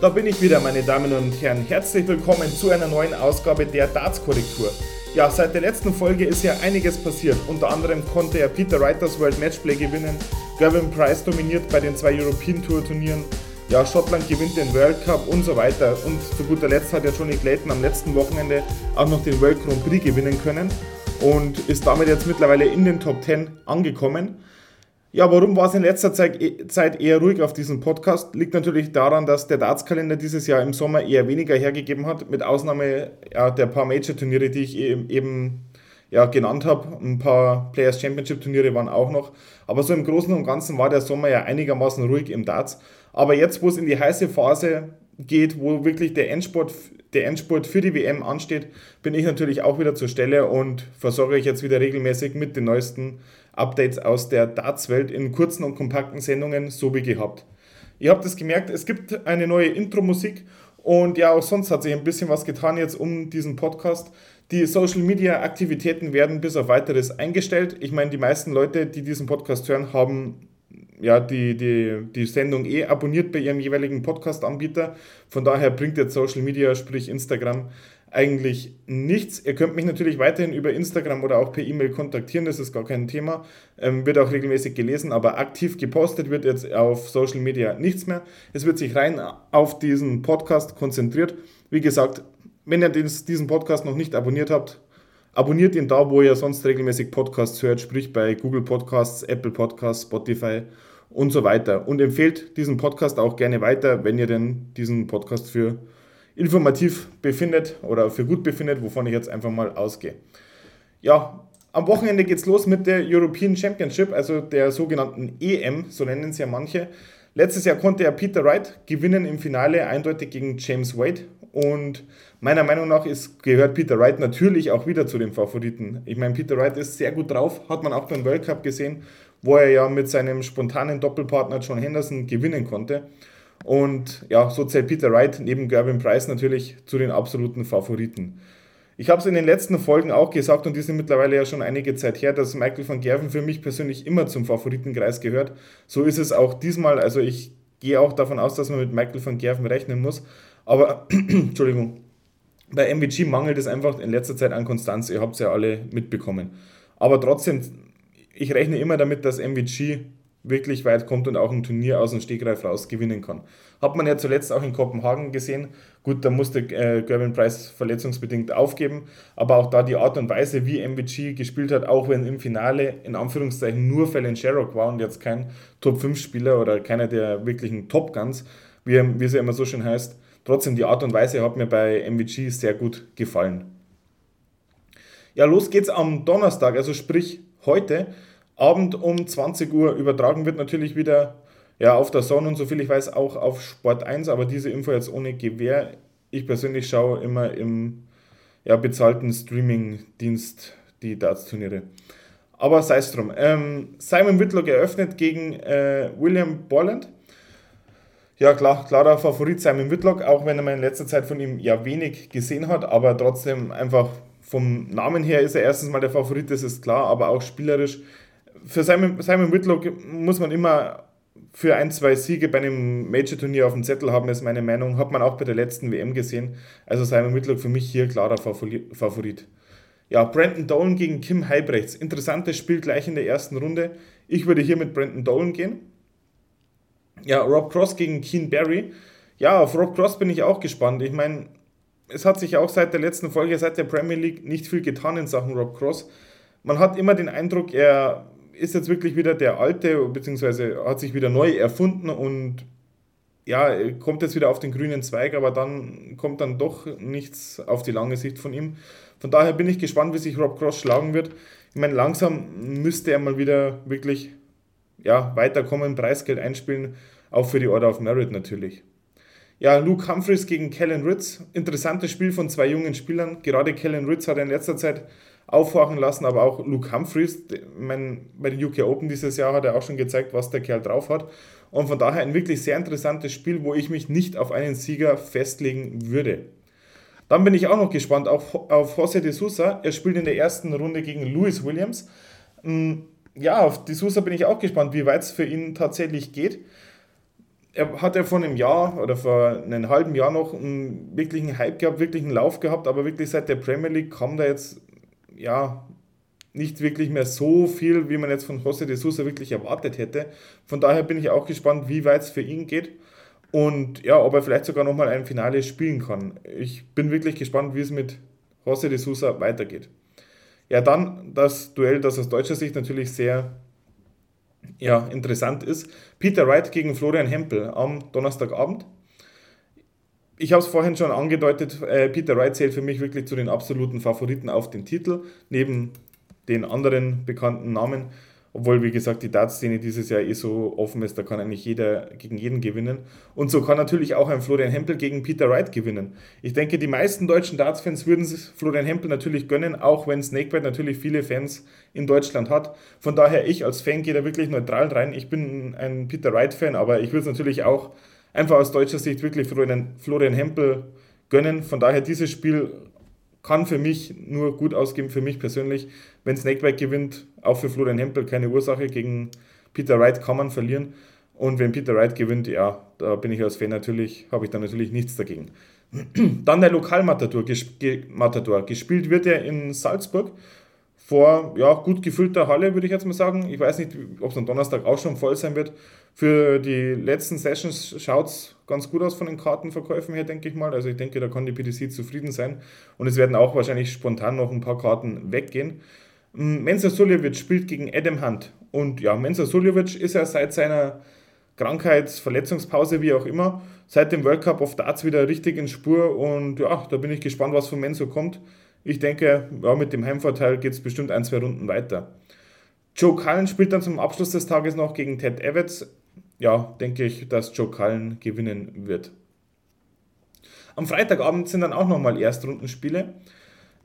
Da bin ich wieder, meine Damen und Herren. Herzlich willkommen zu einer neuen Ausgabe der Darts-Korrektur. Ja, seit der letzten Folge ist ja einiges passiert. Unter anderem konnte er Peter Wright das World Matchplay gewinnen, Gavin Price dominiert bei den zwei European Tour Turnieren, ja, Schottland gewinnt den World Cup und so weiter. Und zu guter Letzt hat ja Johnny Clayton am letzten Wochenende auch noch den World Grand Prix gewinnen können und ist damit jetzt mittlerweile in den Top 10 angekommen. Ja, warum war es in letzter Zeit eher ruhig auf diesem Podcast? Liegt natürlich daran, dass der Darts-Kalender dieses Jahr im Sommer eher weniger hergegeben hat, mit Ausnahme ja, der paar Major-Turniere, die ich eben ja, genannt habe. Ein paar Players Championship-Turniere waren auch noch. Aber so im Großen und Ganzen war der Sommer ja einigermaßen ruhig im Darts. Aber jetzt, wo es in die heiße Phase geht, wo wirklich der Endspurt, der Endspurt für die WM ansteht, bin ich natürlich auch wieder zur Stelle und versorge euch jetzt wieder regelmäßig mit den neuesten Updates aus der Darts-Welt in kurzen und kompakten Sendungen, so wie gehabt. Ihr habt es gemerkt, es gibt eine neue Intro-Musik und ja, auch sonst hat sich ein bisschen was getan jetzt um diesen Podcast. Die Social Media Aktivitäten werden bis auf weiteres eingestellt. Ich meine, die meisten Leute, die diesen Podcast hören, haben ja die, die, die Sendung eh abonniert bei ihrem jeweiligen Podcast-Anbieter. Von daher bringt jetzt Social Media, sprich Instagram, eigentlich nichts. Ihr könnt mich natürlich weiterhin über Instagram oder auch per E-Mail kontaktieren, das ist gar kein Thema. Ähm, wird auch regelmäßig gelesen, aber aktiv gepostet wird jetzt auf Social Media nichts mehr. Es wird sich rein auf diesen Podcast konzentriert. Wie gesagt, wenn ihr diesen Podcast noch nicht abonniert habt, abonniert ihn da, wo ihr sonst regelmäßig Podcasts hört, sprich bei Google Podcasts, Apple Podcasts, Spotify und so weiter. Und empfehlt diesen Podcast auch gerne weiter, wenn ihr denn diesen Podcast für informativ befindet oder für gut befindet, wovon ich jetzt einfach mal ausgehe. Ja, am Wochenende geht es los mit der European Championship, also der sogenannten EM, so nennen sie ja manche. Letztes Jahr konnte er Peter Wright gewinnen im Finale eindeutig gegen James Wade und meiner Meinung nach ist, gehört Peter Wright natürlich auch wieder zu den Favoriten. Ich meine, Peter Wright ist sehr gut drauf, hat man auch beim World Cup gesehen, wo er ja mit seinem spontanen Doppelpartner John Henderson gewinnen konnte. Und ja, so zählt Peter Wright neben Gervin Price natürlich zu den absoluten Favoriten. Ich habe es in den letzten Folgen auch gesagt und die sind mittlerweile ja schon einige Zeit her, dass Michael van Gerven für mich persönlich immer zum Favoritenkreis gehört. So ist es auch diesmal. Also ich gehe auch davon aus, dass man mit Michael van Gerven rechnen muss. Aber, Entschuldigung, bei MVG mangelt es einfach in letzter Zeit an Konstanz. Ihr habt es ja alle mitbekommen. Aber trotzdem, ich rechne immer damit, dass MVG wirklich weit kommt und auch ein Turnier aus dem Stegreif raus gewinnen kann. Hat man ja zuletzt auch in Kopenhagen gesehen. Gut, da musste äh, Gervin Price verletzungsbedingt aufgeben, aber auch da die Art und Weise, wie MVG gespielt hat, auch wenn im Finale in Anführungszeichen nur Fallon Sherrock war und jetzt kein Top-5-Spieler oder keiner der wirklichen Top Guns, wie, wie es ja immer so schön heißt, trotzdem die Art und Weise hat mir bei MVG sehr gut gefallen. Ja, los geht's am Donnerstag, also sprich heute. Abend um 20 Uhr übertragen wird natürlich wieder ja, auf der Sonne und soviel ich weiß auch auf Sport 1, aber diese Info jetzt ohne Gewähr. Ich persönlich schaue immer im ja, bezahlten Streaming-Dienst die Darts-Turniere. Aber sei es drum. Ähm, Simon Whitlock eröffnet gegen äh, William Borland. Ja, klar, klarer Favorit Simon Whitlock, auch wenn man in letzter Zeit von ihm ja wenig gesehen hat, aber trotzdem einfach vom Namen her ist er erstens mal der Favorit, das ist klar, aber auch spielerisch für Simon, Simon Whitlock muss man immer für ein, zwei Siege bei einem Major-Turnier auf dem Zettel haben, ist meine Meinung. Hat man auch bei der letzten WM gesehen. Also Simon Whitlock für mich hier klarer Favorit. Ja, Brandon Dolan gegen Kim Heibrechts. Interessantes Spiel gleich in der ersten Runde. Ich würde hier mit Brandon Dolan gehen. Ja, Rob Cross gegen Keen Barry. Ja, auf Rob Cross bin ich auch gespannt. Ich meine, es hat sich auch seit der letzten Folge, seit der Premier League, nicht viel getan in Sachen Rob Cross. Man hat immer den Eindruck, er ist jetzt wirklich wieder der alte, beziehungsweise hat sich wieder neu erfunden und ja, kommt jetzt wieder auf den grünen Zweig, aber dann kommt dann doch nichts auf die lange Sicht von ihm. Von daher bin ich gespannt, wie sich Rob Cross schlagen wird. Ich meine, langsam müsste er mal wieder wirklich ja, weiterkommen, Preisgeld einspielen, auch für die Order of Merit natürlich. Ja, Luke Humphreys gegen Kellen Ritz. Interessantes Spiel von zwei jungen Spielern. Gerade Kellen Ritz hat in letzter Zeit aufhorchen lassen, aber auch Luke Humphreys, mein, bei den UK Open dieses Jahr hat er auch schon gezeigt, was der Kerl drauf hat. Und von daher ein wirklich sehr interessantes Spiel, wo ich mich nicht auf einen Sieger festlegen würde. Dann bin ich auch noch gespannt auf, auf José de Sousa. Er spielt in der ersten Runde gegen Louis Williams. Mm, ja, auf de Sousa bin ich auch gespannt, wie weit es für ihn tatsächlich geht. er hat ja vor einem Jahr oder vor einem halben Jahr noch einen wirklichen Hype gehabt, wirklich einen Lauf gehabt, aber wirklich seit der Premier League kam da jetzt ja nicht wirklich mehr so viel, wie man jetzt von José de Sousa wirklich erwartet hätte. Von daher bin ich auch gespannt, wie weit es für ihn geht und ja, ob er vielleicht sogar nochmal ein Finale spielen kann. Ich bin wirklich gespannt, wie es mit José de Sousa weitergeht. Ja, dann das Duell, das aus deutscher Sicht natürlich sehr ja, interessant ist. Peter Wright gegen Florian Hempel am Donnerstagabend. Ich habe es vorhin schon angedeutet, äh, Peter Wright zählt für mich wirklich zu den absoluten Favoriten auf den Titel, neben den anderen bekannten Namen. Obwohl, wie gesagt, die Dartszene dieses Jahr eh so offen ist, da kann eigentlich jeder gegen jeden gewinnen. Und so kann natürlich auch ein Florian Hempel gegen Peter Wright gewinnen. Ich denke, die meisten deutschen Darts-Fans würden Florian Hempel natürlich gönnen, auch wenn Snakebite natürlich viele Fans in Deutschland hat. Von daher, ich als Fan gehe da wirklich neutral rein. Ich bin ein Peter Wright-Fan, aber ich würde es natürlich auch einfach aus deutscher Sicht wirklich Florian, Florian Hempel gönnen. Von daher, dieses Spiel kann für mich nur gut ausgehen, für mich persönlich. Wenn Snakebite gewinnt, auch für Florian Hempel keine Ursache. Gegen Peter Wright kann man verlieren. Und wenn Peter Wright gewinnt, ja, da bin ich als Fan natürlich, habe ich da natürlich nichts dagegen. Dann der Lokalmatador, Matador. Gespielt wird er in Salzburg vor ja, gut gefüllter Halle, würde ich jetzt mal sagen. Ich weiß nicht, ob es am Donnerstag auch schon voll sein wird. Für die letzten Sessions schaut es ganz gut aus von den Kartenverkäufen her, denke ich mal. Also ich denke, da kann die PDC zufrieden sein. Und es werden auch wahrscheinlich spontan noch ein paar Karten weggehen. Mm, Mensa Suljovic spielt gegen Adam Hunt. Und ja, Mensa Suljovic ist ja seit seiner Krankheits-, Verletzungspause, wie auch immer, seit dem World Cup of Darts wieder richtig in Spur. Und ja, da bin ich gespannt, was von Mensa kommt. Ich denke, ja, mit dem Heimvorteil geht es bestimmt ein, zwei Runden weiter. Joe Cullen spielt dann zum Abschluss des Tages noch gegen Ted Evans. Ja, denke ich, dass Joe Cullen gewinnen wird. Am Freitagabend sind dann auch nochmal Erstrundenspiele.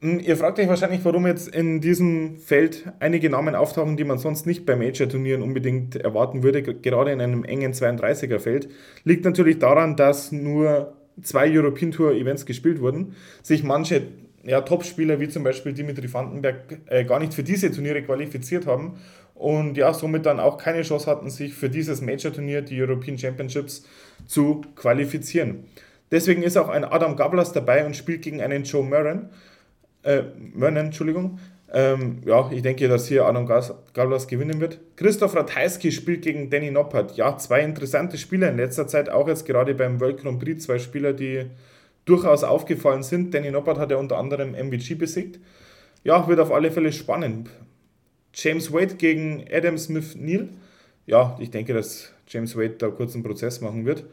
Hm, ihr fragt euch wahrscheinlich, warum jetzt in diesem Feld einige Namen auftauchen, die man sonst nicht bei Major-Turnieren unbedingt erwarten würde, gerade in einem engen 32er-Feld. Liegt natürlich daran, dass nur zwei European Tour-Events gespielt wurden, sich manche ja, Top-Spieler wie zum Beispiel Dimitri Vandenberg äh, gar nicht für diese Turniere qualifiziert haben und ja, somit dann auch keine Chance hatten, sich für dieses Major-Turnier, die European Championships, zu qualifizieren. Deswegen ist auch ein Adam Gablas dabei und spielt gegen einen Joe Murren äh, Mörnen, Entschuldigung. Ähm, ja, ich denke, dass hier Adam Gavlas gewinnen wird. Christoph Ratajski spielt gegen Danny Noppert. Ja, zwei interessante Spieler in letzter Zeit, auch jetzt gerade beim World Grand Prix, zwei Spieler, die durchaus aufgefallen sind. Danny Noppert hat ja unter anderem MVG besiegt. Ja, wird auf alle Fälle spannend. James Wade gegen Adam Smith Neal. Ja, ich denke, dass James Wade da kurz einen Prozess machen wird.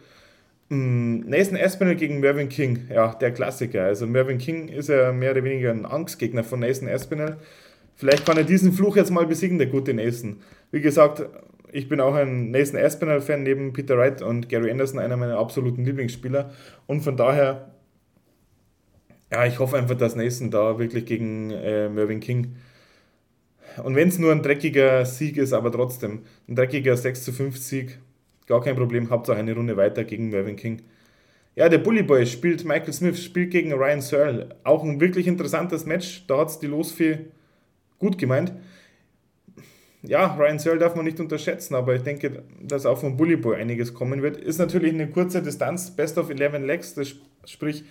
Mm, Nathan Aspinall gegen Mervyn King, ja, der Klassiker. Also Mervyn King ist ja mehr oder weniger ein Angstgegner von Nathan Aspinall. Vielleicht kann er diesen Fluch jetzt mal besiegen, der gute Nathan. Wie gesagt, ich bin auch ein Nathan Aspinall-Fan neben Peter Wright und Gary Anderson, einer meiner absoluten Lieblingsspieler. Und von daher, ja, ich hoffe einfach, dass Nathan da wirklich gegen äh, Mervyn King und wenn es nur ein dreckiger Sieg ist, aber trotzdem, ein dreckiger 6 zu 5 Sieg, Gar kein Problem, Hauptsache eine Runde weiter gegen Mervyn King. Ja, der Bully Boy spielt Michael Smith, spielt gegen Ryan Searle. Auch ein wirklich interessantes Match. Da hat es die Losfee gut gemeint. Ja, Ryan Searle darf man nicht unterschätzen, aber ich denke, dass auch vom Bully Boy einiges kommen wird. Ist natürlich eine kurze Distanz, Best of 11 Legs, das sprich,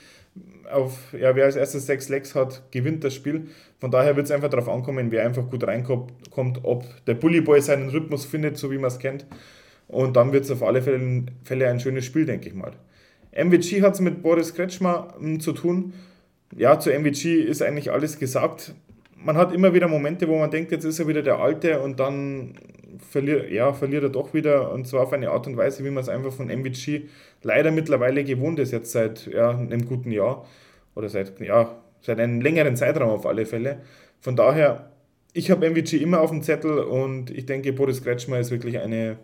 auf, ja, wer als erstes sechs Legs hat, gewinnt das Spiel. Von daher wird es einfach darauf ankommen, wer einfach gut reinkommt, ob der Bully Boy seinen Rhythmus findet, so wie man es kennt. Und dann wird es auf alle Fälle, Fälle, ein schönes Spiel, denke ich mal. MVG hat es mit Boris Kretschmer hm, zu tun. Ja, zu MVG ist eigentlich alles gesagt. Man hat immer wieder Momente, wo man denkt, jetzt ist er wieder der Alte und dann verliert, ja, verliert er doch wieder und zwar auf eine Art und Weise, wie man es einfach von MVG leider mittlerweile gewohnt ist, jetzt seit ja, einem guten Jahr oder seit, ja, seit einem längeren Zeitraum auf alle Fälle. Von daher, ich habe MVG immer auf dem Zettel und ich denke, Boris Kretschmer ist wirklich eine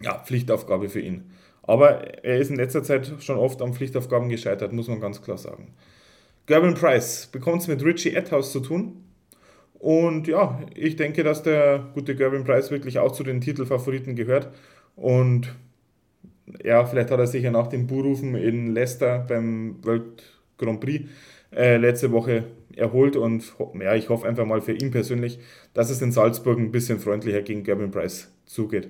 ja, Pflichtaufgabe für ihn. Aber er ist in letzter Zeit schon oft an Pflichtaufgaben gescheitert, muss man ganz klar sagen. Gerben Price bekommt es mit Richie Edhouse zu tun. Und ja, ich denke, dass der gute Gerben Price wirklich auch zu den Titelfavoriten gehört. Und ja, vielleicht hat er sich ja nach dem Buhrufen in Leicester beim World Grand Prix äh, letzte Woche erholt. Und ja, ich hoffe einfach mal für ihn persönlich, dass es in Salzburg ein bisschen freundlicher gegen Gerben Price zugeht.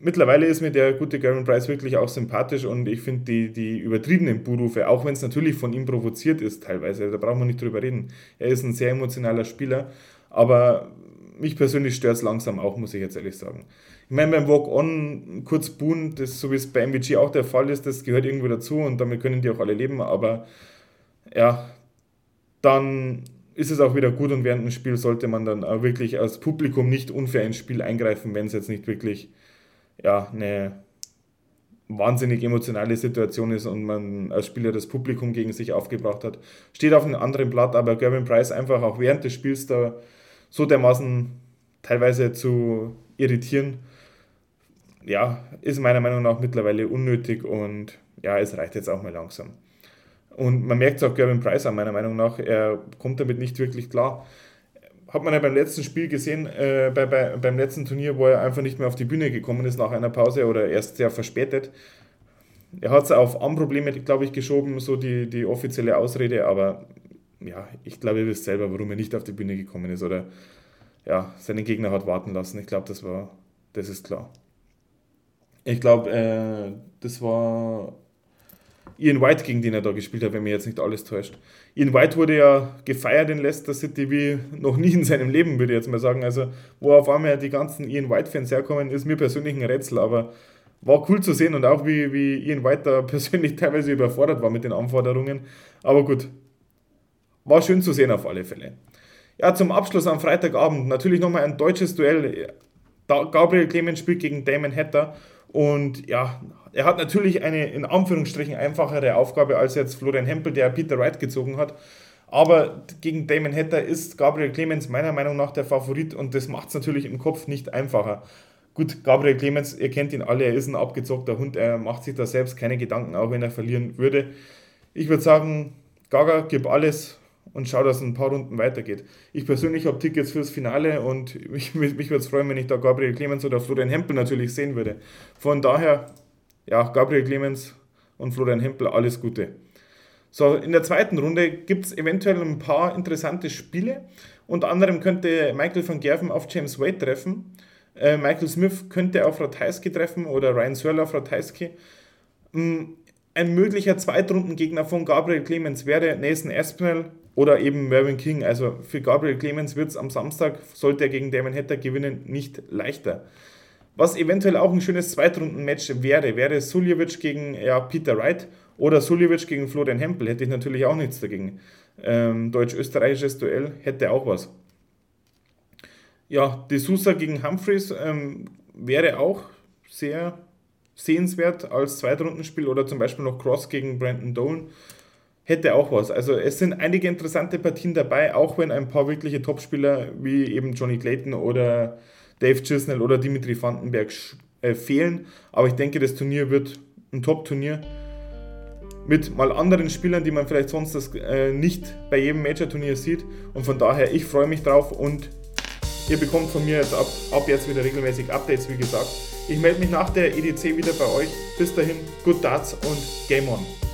Mittlerweile ist mir der gute Garen Price wirklich auch sympathisch und ich finde die, die übertriebenen Buhrufe, auch wenn es natürlich von ihm provoziert ist teilweise, da brauchen wir nicht drüber reden. Er ist ein sehr emotionaler Spieler, aber mich persönlich stört es langsam auch, muss ich jetzt ehrlich sagen. Ich meine, beim Walk-On kurz buhen, das so wie es bei MVG auch der Fall ist, das gehört irgendwo dazu und damit können die auch alle leben, aber ja, dann ist es auch wieder gut und während dem Spiel sollte man dann auch wirklich als Publikum nicht unfair ins Spiel eingreifen, wenn es jetzt nicht wirklich ja, eine wahnsinnig emotionale Situation ist und man als Spieler das Publikum gegen sich aufgebracht hat. Steht auf einem anderen Blatt, aber Gervin Price einfach auch während des Spiels da so dermaßen teilweise zu irritieren, ja, ist meiner Meinung nach mittlerweile unnötig und ja, es reicht jetzt auch mal langsam. Und man merkt es auch Gervin Price an, meiner Meinung nach, er kommt damit nicht wirklich klar hat man ja beim letzten Spiel gesehen, äh, bei, bei, beim letzten Turnier, wo er einfach nicht mehr auf die Bühne gekommen ist nach einer Pause oder erst sehr verspätet. Er hat es auf Armprobleme, glaube ich, geschoben, so die, die offizielle Ausrede, aber ja, ich glaube, ihr wisst selber, warum er nicht auf die Bühne gekommen ist oder ja, seinen Gegner hat warten lassen. Ich glaube, das war, das ist klar. Ich glaube, äh, das war Ian White, gegen den er da gespielt hat, wenn mir jetzt nicht alles täuscht. Ian White wurde ja gefeiert in Leicester City wie noch nie in seinem Leben, würde ich jetzt mal sagen. Also, wo auf einmal die ganzen Ian White-Fans herkommen, ist mir persönlich ein Rätsel, aber war cool zu sehen und auch wie, wie Ian White da persönlich teilweise überfordert war mit den Anforderungen. Aber gut, war schön zu sehen auf alle Fälle. Ja, zum Abschluss am Freitagabend natürlich nochmal ein deutsches Duell. Gabriel Clemens spielt gegen Damon Hatter und ja, er hat natürlich eine in Anführungsstrichen einfachere Aufgabe als jetzt Florian Hempel, der Peter Wright gezogen hat. Aber gegen Damon Hatter ist Gabriel Clemens meiner Meinung nach der Favorit und das macht es natürlich im Kopf nicht einfacher. Gut, Gabriel Clemens, ihr kennt ihn alle, er ist ein abgezockter Hund, er macht sich da selbst keine Gedanken, auch wenn er verlieren würde. Ich würde sagen, Gaga, gib alles und schau, dass es ein paar Runden weitergeht. Ich persönlich habe Tickets fürs Finale und mich, mich würde es freuen, wenn ich da Gabriel Clemens oder Florian Hempel natürlich sehen würde. Von daher ja, Gabriel Clemens und Florian Hempel, alles Gute. So, in der zweiten Runde gibt es eventuell ein paar interessante Spiele. Unter anderem könnte Michael van Gerven auf James Wade treffen. Äh, Michael Smith könnte auf Ratajski treffen oder Ryan Searle auf Ratajski. Ähm, ein möglicher Zweitrundengegner von Gabriel Clemens wäre Nathan Aspinall oder eben Mervyn King. Also für Gabriel Clemens wird es am Samstag, sollte er gegen Damon Hatter gewinnen, nicht leichter. Was eventuell auch ein schönes Zweitrunden-Match wäre, wäre Suljevic gegen ja, Peter Wright oder Suljevic gegen Florian Hempel. Hätte ich natürlich auch nichts dagegen. Ähm, Deutsch-österreichisches Duell hätte auch was. Ja, De Sousa gegen Humphreys ähm, wäre auch sehr sehenswert als Zweitrundenspiel oder zum Beispiel noch Cross gegen Brandon Dolan hätte auch was. Also es sind einige interessante Partien dabei, auch wenn ein paar wirkliche Topspieler wie eben Johnny Clayton oder Dave Chisnell oder Dimitri Vandenberg äh, fehlen. Aber ich denke, das Turnier wird ein Top-Turnier mit mal anderen Spielern, die man vielleicht sonst das, äh, nicht bei jedem Major-Turnier sieht. Und von daher, ich freue mich drauf und ihr bekommt von mir jetzt ab, ab jetzt wieder regelmäßig Updates, wie gesagt. Ich melde mich nach der EDC wieder bei euch. Bis dahin, good darts und Game on!